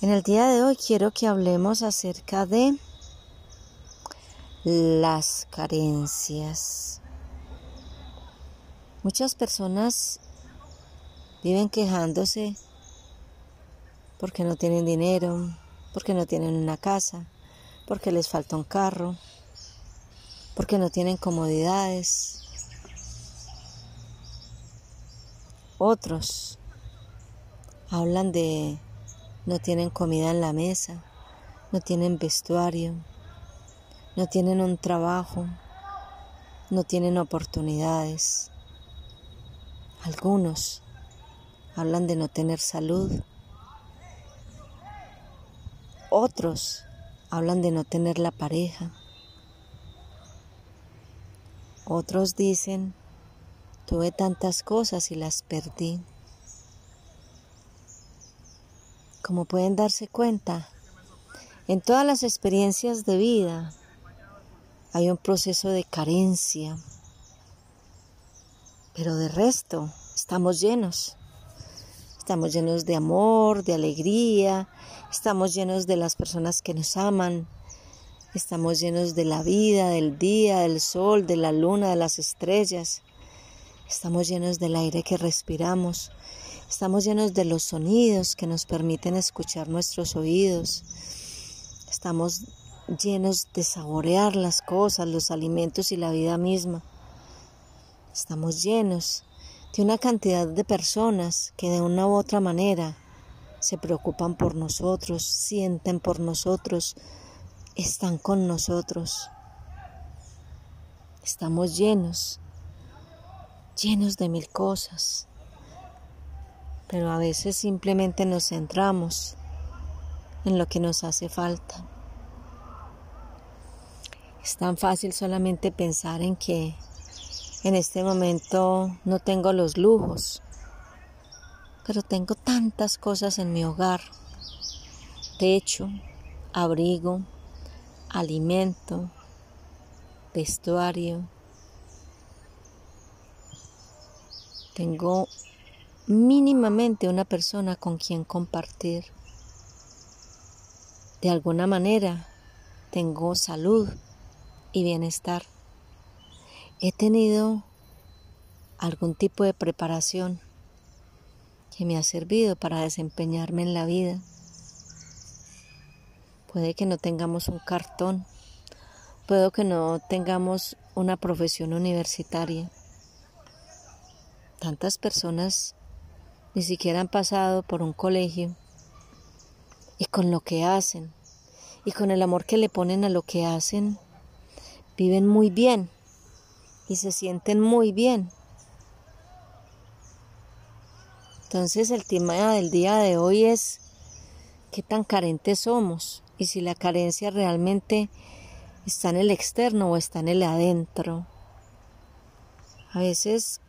En el día de hoy quiero que hablemos acerca de las carencias. Muchas personas viven quejándose porque no tienen dinero, porque no tienen una casa, porque les falta un carro, porque no tienen comodidades. Otros hablan de no tienen comida en la mesa, no tienen vestuario, no tienen un trabajo, no tienen oportunidades. Algunos hablan de no tener salud. Otros hablan de no tener la pareja. Otros dicen, tuve tantas cosas y las perdí. Como pueden darse cuenta, en todas las experiencias de vida hay un proceso de carencia, pero de resto estamos llenos. Estamos llenos de amor, de alegría, estamos llenos de las personas que nos aman, estamos llenos de la vida, del día, del sol, de la luna, de las estrellas. Estamos llenos del aire que respiramos, estamos llenos de los sonidos que nos permiten escuchar nuestros oídos. Estamos llenos de saborear las cosas, los alimentos y la vida misma. Estamos llenos de una cantidad de personas que de una u otra manera se preocupan por nosotros, sienten por nosotros, están con nosotros. Estamos llenos, llenos de mil cosas, pero a veces simplemente nos centramos en lo que nos hace falta. Es tan fácil solamente pensar en que en este momento no tengo los lujos, pero tengo tantas cosas en mi hogar. Techo, abrigo, alimento, vestuario. Tengo mínimamente una persona con quien compartir. De alguna manera tengo salud y bienestar he tenido algún tipo de preparación que me ha servido para desempeñarme en la vida. Puede que no tengamos un cartón, puede que no tengamos una profesión universitaria. Tantas personas ni siquiera han pasado por un colegio y con lo que hacen y con el amor que le ponen a lo que hacen, viven muy bien y se sienten muy bien. Entonces el tema del día de hoy es qué tan carentes somos y si la carencia realmente está en el externo o está en el adentro. A veces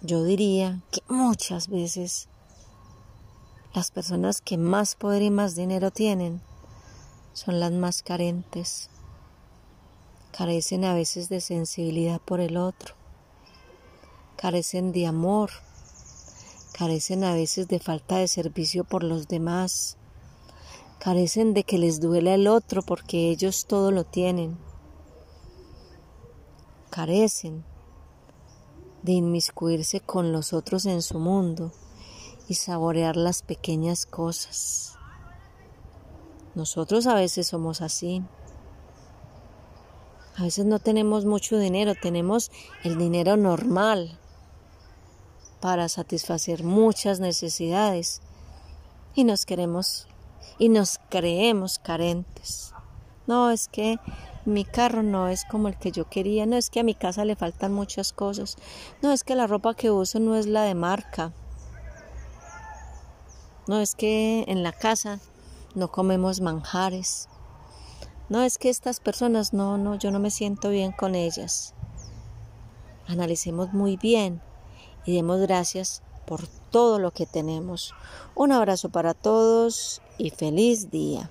yo diría que muchas veces las personas que más poder y más dinero tienen son las más carentes. Carecen a veces de sensibilidad por el otro, carecen de amor, carecen a veces de falta de servicio por los demás, carecen de que les duele el otro porque ellos todo lo tienen, carecen de inmiscuirse con los otros en su mundo y saborear las pequeñas cosas. Nosotros a veces somos así. A veces no tenemos mucho dinero, tenemos el dinero normal para satisfacer muchas necesidades y nos queremos y nos creemos carentes. No, es que mi carro no es como el que yo quería, no es que a mi casa le faltan muchas cosas, no es que la ropa que uso no es la de marca. No es que en la casa no comemos manjares. No es que estas personas, no, no, yo no me siento bien con ellas. Analicemos muy bien y demos gracias por todo lo que tenemos. Un abrazo para todos y feliz día.